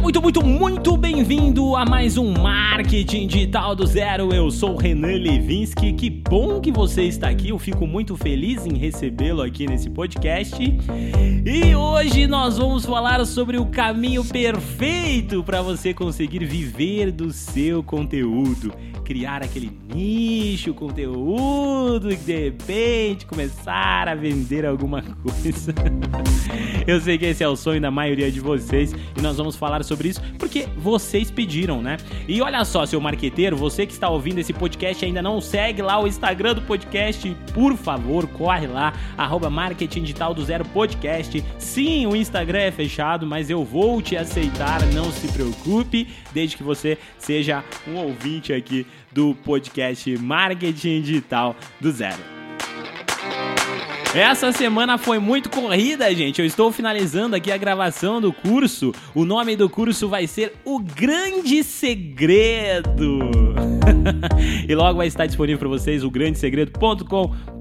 Muito, muito, muito bem-vindo a mais um Marketing Digital do Zero. Eu sou Renan Levinsky. Que bom que você está aqui. Eu fico muito feliz em recebê-lo aqui nesse podcast. E hoje nós vamos falar sobre o caminho perfeito para você conseguir viver do seu conteúdo criar aquele nicho, conteúdo e de repente começar a vender alguma coisa. Eu sei que esse é o sonho da maioria de vocês e nós vamos falar sobre isso porque vocês pediram, né? E olha só, seu marqueteiro, você que está ouvindo esse podcast e ainda não segue lá o Instagram do podcast, por favor, corre lá, arroba Marketing Digital do Zero Podcast. Sim, o Instagram é fechado, mas eu vou te aceitar, não se preocupe, desde que você seja um ouvinte aqui do podcast Marketing Digital do Zero. Essa semana foi muito corrida, gente. Eu estou finalizando aqui a gravação do curso. O nome do curso vai ser O Grande Segredo. e logo vai estar disponível para vocês o grandesegredo.com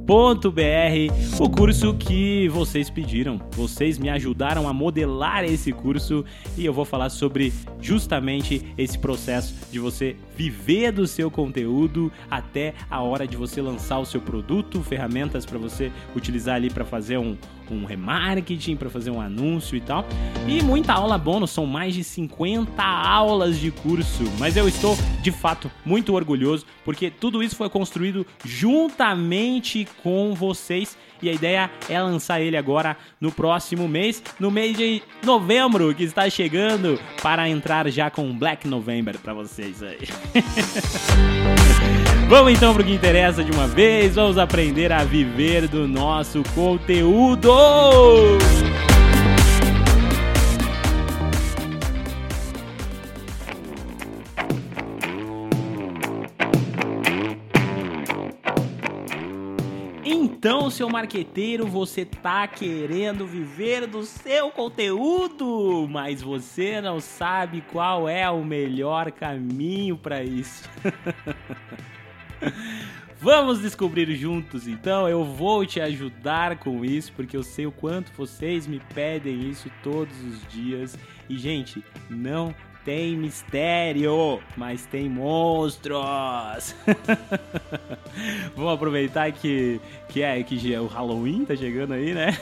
o curso que vocês pediram. Vocês me ajudaram a modelar esse curso e eu vou falar sobre justamente esse processo de você viver do seu conteúdo até a hora de você lançar o seu produto, ferramentas para você utilizar ali para fazer um, um remarketing, para fazer um anúncio e tal. E muita aula bônus, são mais de 50 aulas de curso. Mas eu estou de fato muito orgulhoso porque tudo isso foi construído juntamente com vocês e a ideia é lançar ele agora no próximo mês, no mês de novembro, que está chegando, para entrar já com Black November para vocês aí. Vamos então pro que interessa de uma vez, vamos aprender a viver do nosso conteúdo! Então, seu marqueteiro, você tá querendo viver do seu conteúdo, mas você não sabe qual é o melhor caminho para isso. Vamos descobrir juntos, então. Eu vou te ajudar com isso, porque eu sei o quanto vocês me pedem isso todos os dias. E, gente, não tem mistério, mas tem monstros. Vamos aproveitar que, que é que o Halloween tá chegando aí, né?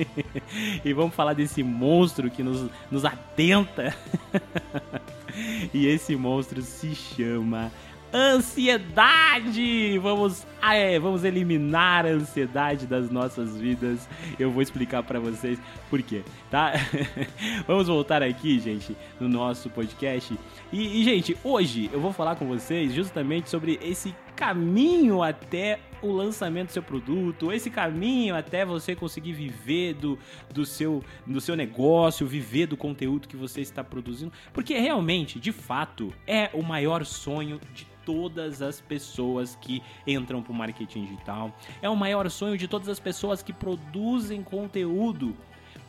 e vamos falar desse monstro que nos, nos atenta. e esse monstro se chama ansiedade. Vamos, ah, é, vamos eliminar a ansiedade das nossas vidas. Eu vou explicar para vocês por quê, tá? vamos voltar aqui, gente, no nosso podcast. E, e, gente, hoje eu vou falar com vocês justamente sobre esse caminho até o lançamento do seu produto, esse caminho até você conseguir viver do, do, seu, do seu negócio, viver do conteúdo que você está produzindo, porque realmente, de fato, é o maior sonho de todas as pessoas que entram para o marketing digital. É o maior sonho de todas as pessoas que produzem conteúdo.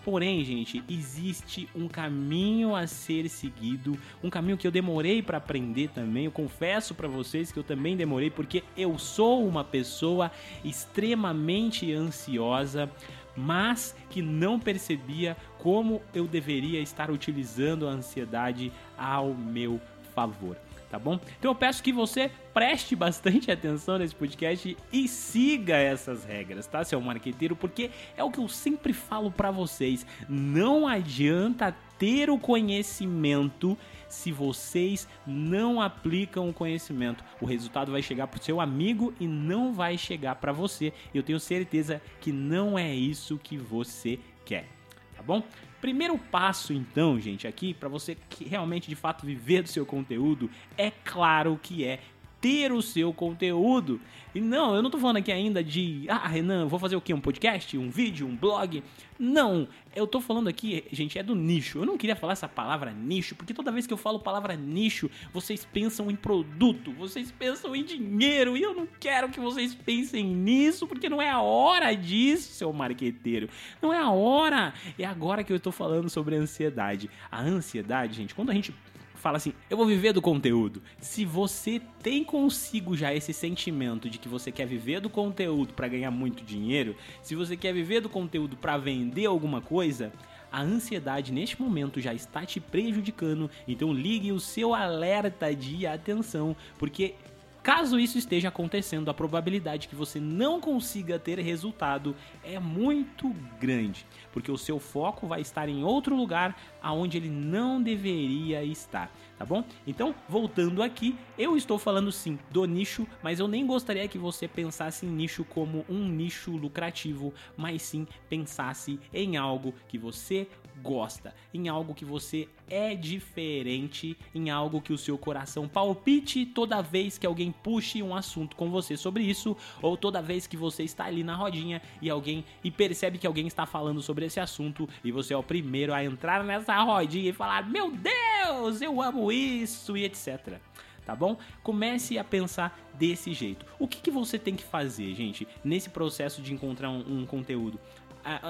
Porém, gente, existe um caminho a ser seguido, um caminho que eu demorei para aprender também. Eu confesso para vocês que eu também demorei porque eu sou uma pessoa extremamente ansiosa, mas que não percebia como eu deveria estar utilizando a ansiedade ao meu favor tá bom? Então eu peço que você preste bastante atenção nesse podcast e siga essas regras, tá, seu marqueteiro? Porque é o que eu sempre falo para vocês. Não adianta ter o conhecimento se vocês não aplicam o conhecimento. O resultado vai chegar pro seu amigo e não vai chegar para você. Eu tenho certeza que não é isso que você quer, tá bom? Primeiro passo, então, gente, aqui, para você que realmente de fato viver do seu conteúdo, é claro que é ter o seu conteúdo. E não, eu não tô falando aqui ainda de, ah, Renan, vou fazer o quê? Um podcast, um vídeo, um blog? Não, eu tô falando aqui, gente, é do nicho. Eu não queria falar essa palavra nicho, porque toda vez que eu falo palavra nicho, vocês pensam em produto, vocês pensam em dinheiro, e eu não quero que vocês pensem nisso, porque não é a hora disso, seu marqueteiro. Não é a hora. É agora que eu tô falando sobre ansiedade. A ansiedade, gente, quando a gente fala assim: eu vou viver do conteúdo. Se você tem consigo já esse sentimento de que você quer viver do conteúdo para ganhar muito dinheiro, se você quer viver do conteúdo para vender alguma coisa, a ansiedade neste momento já está te prejudicando, então ligue o seu alerta de atenção, porque Caso isso esteja acontecendo, a probabilidade que você não consiga ter resultado é muito grande, porque o seu foco vai estar em outro lugar aonde ele não deveria estar tá bom? Então, voltando aqui, eu estou falando sim do nicho, mas eu nem gostaria que você pensasse em nicho como um nicho lucrativo, mas sim pensasse em algo que você gosta, em algo que você é diferente, em algo que o seu coração palpite toda vez que alguém puxe um assunto com você sobre isso, ou toda vez que você está ali na rodinha e alguém e percebe que alguém está falando sobre esse assunto e você é o primeiro a entrar nessa rodinha e falar: "Meu Deus, eu amo isso e etc. Tá bom? Comece a pensar desse jeito. O que, que você tem que fazer, gente, nesse processo de encontrar um, um conteúdo?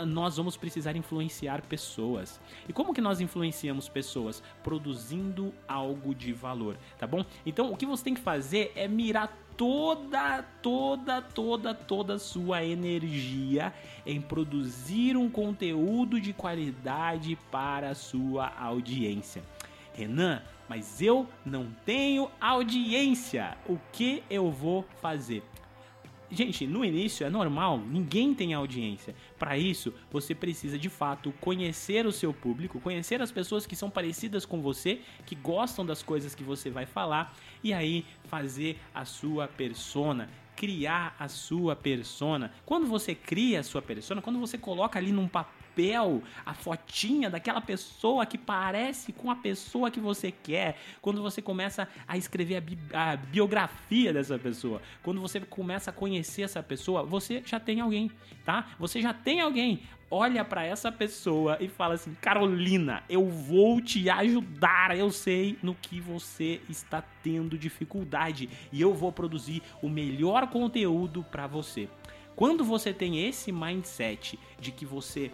Nós vamos precisar influenciar pessoas. E como que nós influenciamos pessoas? Produzindo algo de valor, tá bom? Então o que você tem que fazer é mirar toda, toda, toda, toda sua energia em produzir um conteúdo de qualidade para a sua audiência. Renan, mas eu não tenho audiência. O que eu vou fazer? Gente, no início é normal, ninguém tem audiência. Para isso, você precisa de fato conhecer o seu público, conhecer as pessoas que são parecidas com você, que gostam das coisas que você vai falar e aí fazer a sua persona, criar a sua persona. Quando você cria a sua persona, quando você coloca ali num papel papel, a fotinha daquela pessoa que parece com a pessoa que você quer, quando você começa a escrever a, bi a biografia dessa pessoa, quando você começa a conhecer essa pessoa, você já tem alguém, tá? Você já tem alguém olha para essa pessoa e fala assim: Carolina, eu vou te ajudar. Eu sei no que você está tendo dificuldade e eu vou produzir o melhor conteúdo para você. Quando você tem esse mindset de que você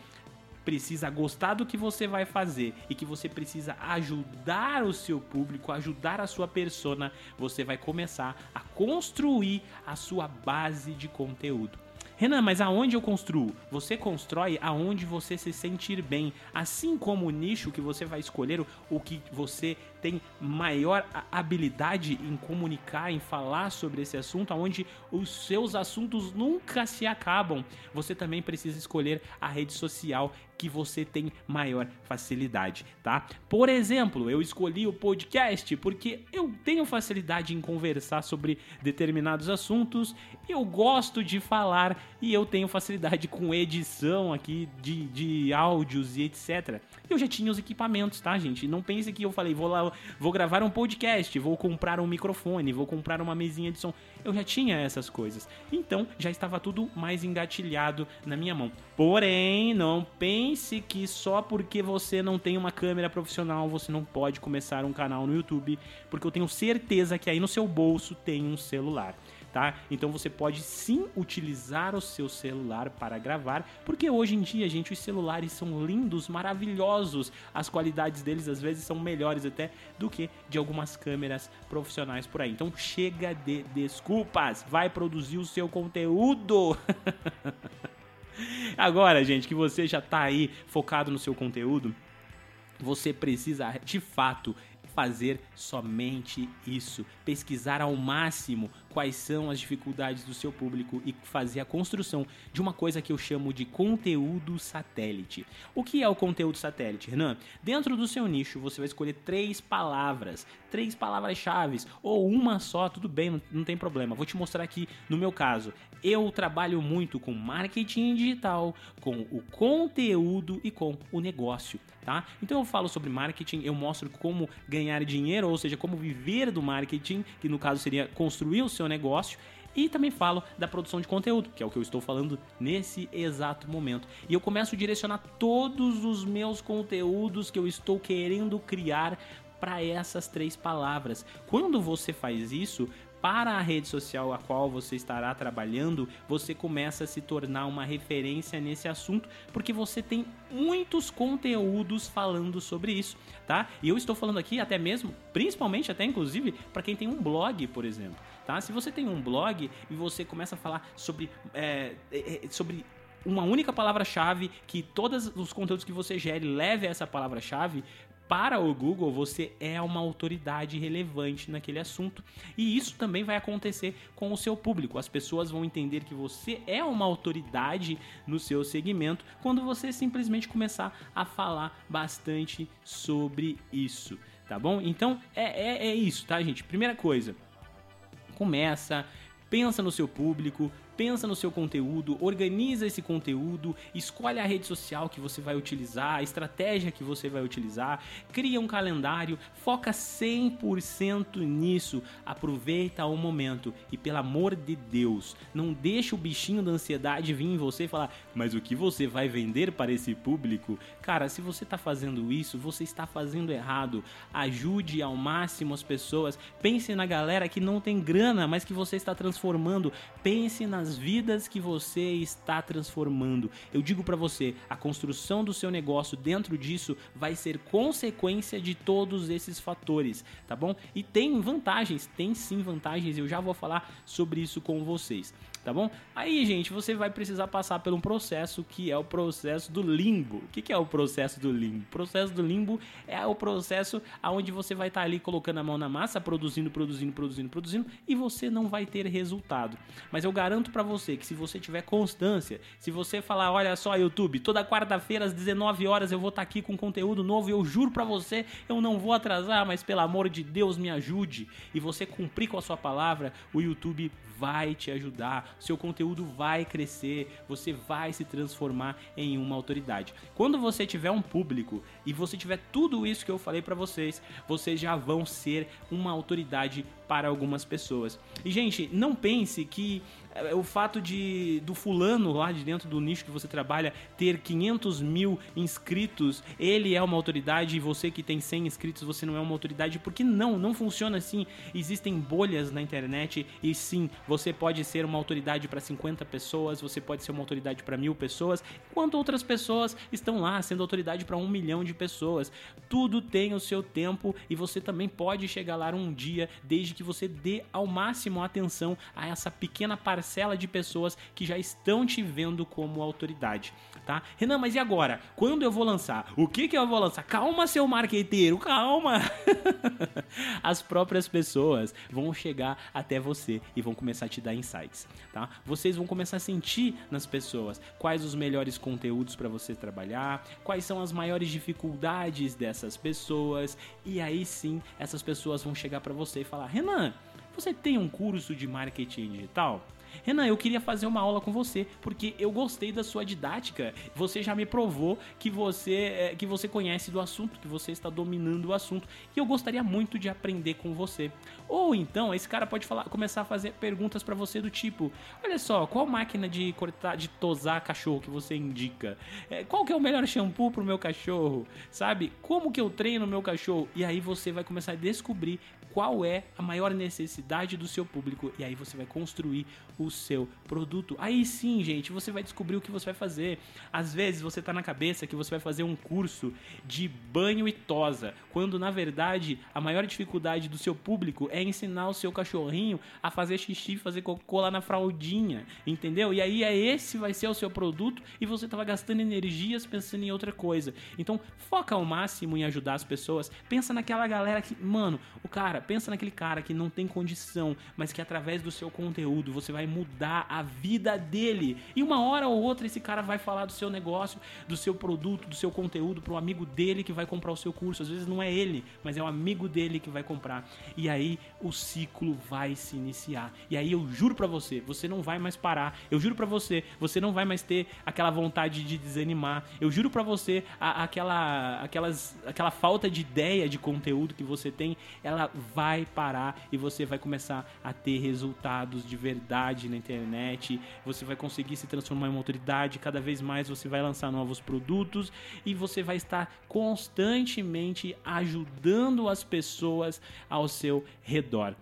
precisa gostar do que você vai fazer e que você precisa ajudar o seu público, ajudar a sua persona, você vai começar a construir a sua base de conteúdo. Renan, mas aonde eu construo? Você constrói aonde você se sentir bem. Assim como o nicho que você vai escolher, o que você tem maior habilidade em comunicar, em falar sobre esse assunto, aonde os seus assuntos nunca se acabam. Você também precisa escolher a rede social que você tem maior facilidade, tá? Por exemplo, eu escolhi o podcast porque eu tenho facilidade em conversar sobre determinados assuntos, eu gosto de falar e eu tenho facilidade com edição aqui de, de áudios e etc. Eu já tinha os equipamentos, tá, gente? Não pense que eu falei, vou lá, vou gravar um podcast, vou comprar um microfone, vou comprar uma mesinha de som. Eu já tinha essas coisas. Então, já estava tudo mais engatilhado na minha mão. Porém, não pense que só porque você não tem uma câmera profissional você não pode começar um canal no YouTube, porque eu tenho certeza que aí no seu bolso tem um celular tá? Então você pode sim utilizar o seu celular para gravar, porque hoje em dia, gente, os celulares são lindos, maravilhosos. As qualidades deles às vezes são melhores até do que de algumas câmeras profissionais por aí. Então chega de desculpas, vai produzir o seu conteúdo. Agora, gente, que você já tá aí focado no seu conteúdo, você precisa de fato fazer somente isso, pesquisar ao máximo quais são as dificuldades do seu público e fazer a construção de uma coisa que eu chamo de conteúdo satélite. O que é o conteúdo satélite, Renan? Dentro do seu nicho, você vai escolher três palavras, três palavras-chave, ou uma só, tudo bem, não, tem problema. Vou te mostrar aqui no meu caso. Eu trabalho muito com marketing digital, com o conteúdo e com o negócio, tá? Então eu falo sobre marketing, eu mostro como ganhar dinheiro, ou seja, como viver do marketing, que no caso seria construir o seu negócio. E também falo da produção de conteúdo, que é o que eu estou falando nesse exato momento. E eu começo a direcionar todos os meus conteúdos que eu estou querendo criar para essas três palavras. Quando você faz isso, para a rede social a qual você estará trabalhando, você começa a se tornar uma referência nesse assunto, porque você tem muitos conteúdos falando sobre isso, tá? E eu estou falando aqui até mesmo, principalmente até inclusive para quem tem um blog, por exemplo, tá? Se você tem um blog e você começa a falar sobre, é, é, sobre uma única palavra-chave, que todos os conteúdos que você gere leve a essa palavra-chave, para o Google você é uma autoridade relevante naquele assunto. E isso também vai acontecer com o seu público. As pessoas vão entender que você é uma autoridade no seu segmento quando você simplesmente começar a falar bastante sobre isso, tá bom? Então é, é, é isso, tá, gente? Primeira coisa, começa, pensa no seu público, pensa no seu conteúdo, organiza esse conteúdo, escolhe a rede social que você vai utilizar, a estratégia que você vai utilizar, cria um calendário, foca 100% nisso, aproveita o momento e pelo amor de Deus, não deixa o bichinho da ansiedade vir em você e falar: "Mas o que você vai vender para esse público?". Cara, se você está fazendo isso, você está fazendo errado. Ajude ao máximo as pessoas. Pense na galera que não tem grana, mas que você está transformando. Pense nas as vidas que você está transformando. Eu digo para você, a construção do seu negócio dentro disso vai ser consequência de todos esses fatores, tá bom? E tem vantagens, tem sim vantagens, eu já vou falar sobre isso com vocês tá bom? Aí, gente, você vai precisar passar por um processo que é o processo do limbo. O que, é o processo do limbo? O processo do limbo é o processo onde você vai estar tá ali colocando a mão na massa, produzindo, produzindo, produzindo, produzindo, e você não vai ter resultado. Mas eu garanto para você que se você tiver constância, se você falar, olha só, YouTube, toda quarta-feira às 19 horas eu vou estar tá aqui com conteúdo novo, eu juro para você, eu não vou atrasar, mas pelo amor de Deus, me ajude. E você cumprir com a sua palavra, o YouTube vai te ajudar, seu conteúdo vai crescer, você vai se transformar em uma autoridade. Quando você tiver um público e você tiver tudo isso que eu falei para vocês, vocês já vão ser uma autoridade para algumas pessoas. E gente, não pense que o fato de do fulano lá de dentro do nicho que você trabalha ter 500 mil inscritos, ele é uma autoridade e você que tem 100 inscritos, você não é uma autoridade, porque não, não funciona assim. Existem bolhas na internet e sim, você pode ser uma autoridade para 50 pessoas, você pode ser uma autoridade para mil pessoas, enquanto outras pessoas estão lá sendo autoridade para um milhão de pessoas. Tudo tem o seu tempo e você também pode chegar lá um dia, desde que você dê ao máximo atenção a essa pequena parte parcela de pessoas que já estão te vendo como autoridade, tá? Renan, mas e agora? Quando eu vou lançar? O que que eu vou lançar? Calma, seu marqueteiro, calma! As próprias pessoas vão chegar até você e vão começar a te dar insights, tá? Vocês vão começar a sentir nas pessoas quais os melhores conteúdos para você trabalhar, quais são as maiores dificuldades dessas pessoas, e aí sim essas pessoas vão chegar para você e falar: "Renan, você tem um curso de marketing digital? Renan, eu queria fazer uma aula com você porque eu gostei da sua didática. Você já me provou que você é, que você conhece do assunto, que você está dominando o assunto e eu gostaria muito de aprender com você. Ou então esse cara pode falar, começar a fazer perguntas para você do tipo: Olha só, qual máquina de cortar, de tosar cachorro que você indica? É, qual que é o melhor shampoo pro meu cachorro? Sabe? Como que eu treino meu cachorro? E aí você vai começar a descobrir qual é a maior necessidade do seu público e aí você vai construir seu produto. Aí sim, gente, você vai descobrir o que você vai fazer. Às vezes você tá na cabeça que você vai fazer um curso de banho e tosa, quando na verdade a maior dificuldade do seu público é ensinar o seu cachorrinho a fazer xixi, fazer cocô lá na fraldinha, entendeu? E aí é esse vai ser o seu produto e você tava gastando energias pensando em outra coisa. Então, foca ao máximo em ajudar as pessoas. Pensa naquela galera que, mano, o cara pensa naquele cara que não tem condição, mas que através do seu conteúdo você vai mudar a vida dele. E uma hora ou outra esse cara vai falar do seu negócio, do seu produto, do seu conteúdo para um amigo dele que vai comprar o seu curso. Às vezes não é ele, mas é o um amigo dele que vai comprar. E aí o ciclo vai se iniciar. E aí eu juro para você, você não vai mais parar. Eu juro para você, você não vai mais ter aquela vontade de desanimar. Eu juro para você, a, aquela, aquelas, aquela falta de ideia de conteúdo que você tem, ela vai parar e você vai começar a ter resultados de verdade na internet. Você vai conseguir se transformar em uma autoridade, cada vez mais você vai lançar novos produtos e você vai estar constantemente ajudando as pessoas ao seu redor.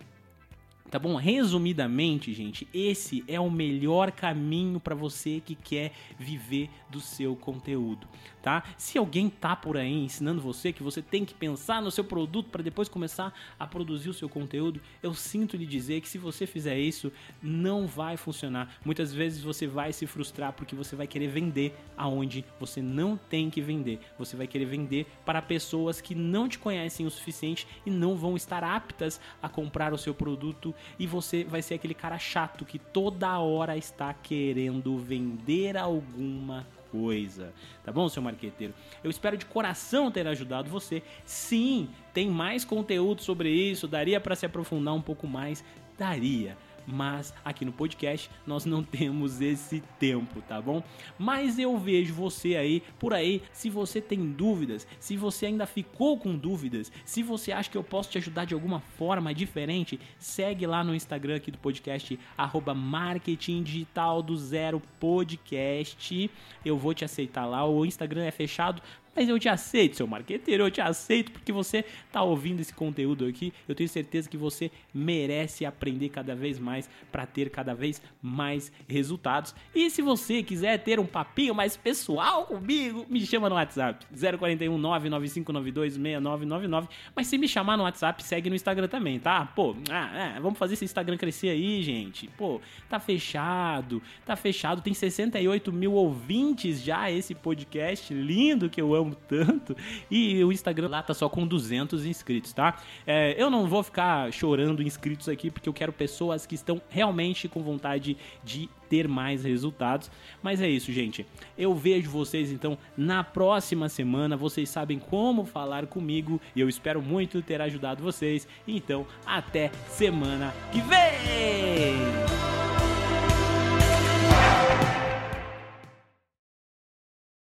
Tá bom? Resumidamente, gente, esse é o melhor caminho para você que quer viver do seu conteúdo, tá? Se alguém tá por aí ensinando você que você tem que pensar no seu produto para depois começar a produzir o seu conteúdo, eu sinto lhe dizer que se você fizer isso, não vai funcionar. Muitas vezes você vai se frustrar porque você vai querer vender aonde você não tem que vender. Você vai querer vender para pessoas que não te conhecem o suficiente e não vão estar aptas a comprar o seu produto e você vai ser aquele cara chato que toda hora está querendo vender alguma coisa. Tá bom, seu marqueteiro? Eu espero de coração ter ajudado você. Sim, tem mais conteúdo sobre isso, daria para se aprofundar um pouco mais, daria mas aqui no podcast nós não temos esse tempo, tá bom? Mas eu vejo você aí por aí, se você tem dúvidas, se você ainda ficou com dúvidas, se você acha que eu posso te ajudar de alguma forma diferente, segue lá no Instagram aqui do podcast, arroba marketing digital do zero podcast. Eu vou te aceitar lá, o Instagram é fechado, mas eu te aceito, seu marqueteiro, eu te aceito porque você está ouvindo esse conteúdo aqui. Eu tenho certeza que você merece aprender cada vez mais para ter cada vez mais resultados. E se você quiser ter um papinho mais pessoal comigo, me chama no WhatsApp 041 99592 6999. Mas se me chamar no WhatsApp, segue no Instagram também, tá? Pô, ah, é, vamos fazer esse Instagram crescer aí, gente. Pô, tá fechado, tá fechado. Tem 68 mil ouvintes já esse podcast lindo que eu amo tanto. E o Instagram lá tá só com 200 inscritos, tá? É, eu não vou ficar chorando inscritos aqui, porque eu quero pessoas que estão realmente com vontade de ter mais resultados. Mas é isso, gente. Eu vejo vocês então na próxima semana. Vocês sabem como falar comigo e eu espero muito ter ajudado vocês. Então, até semana que vem!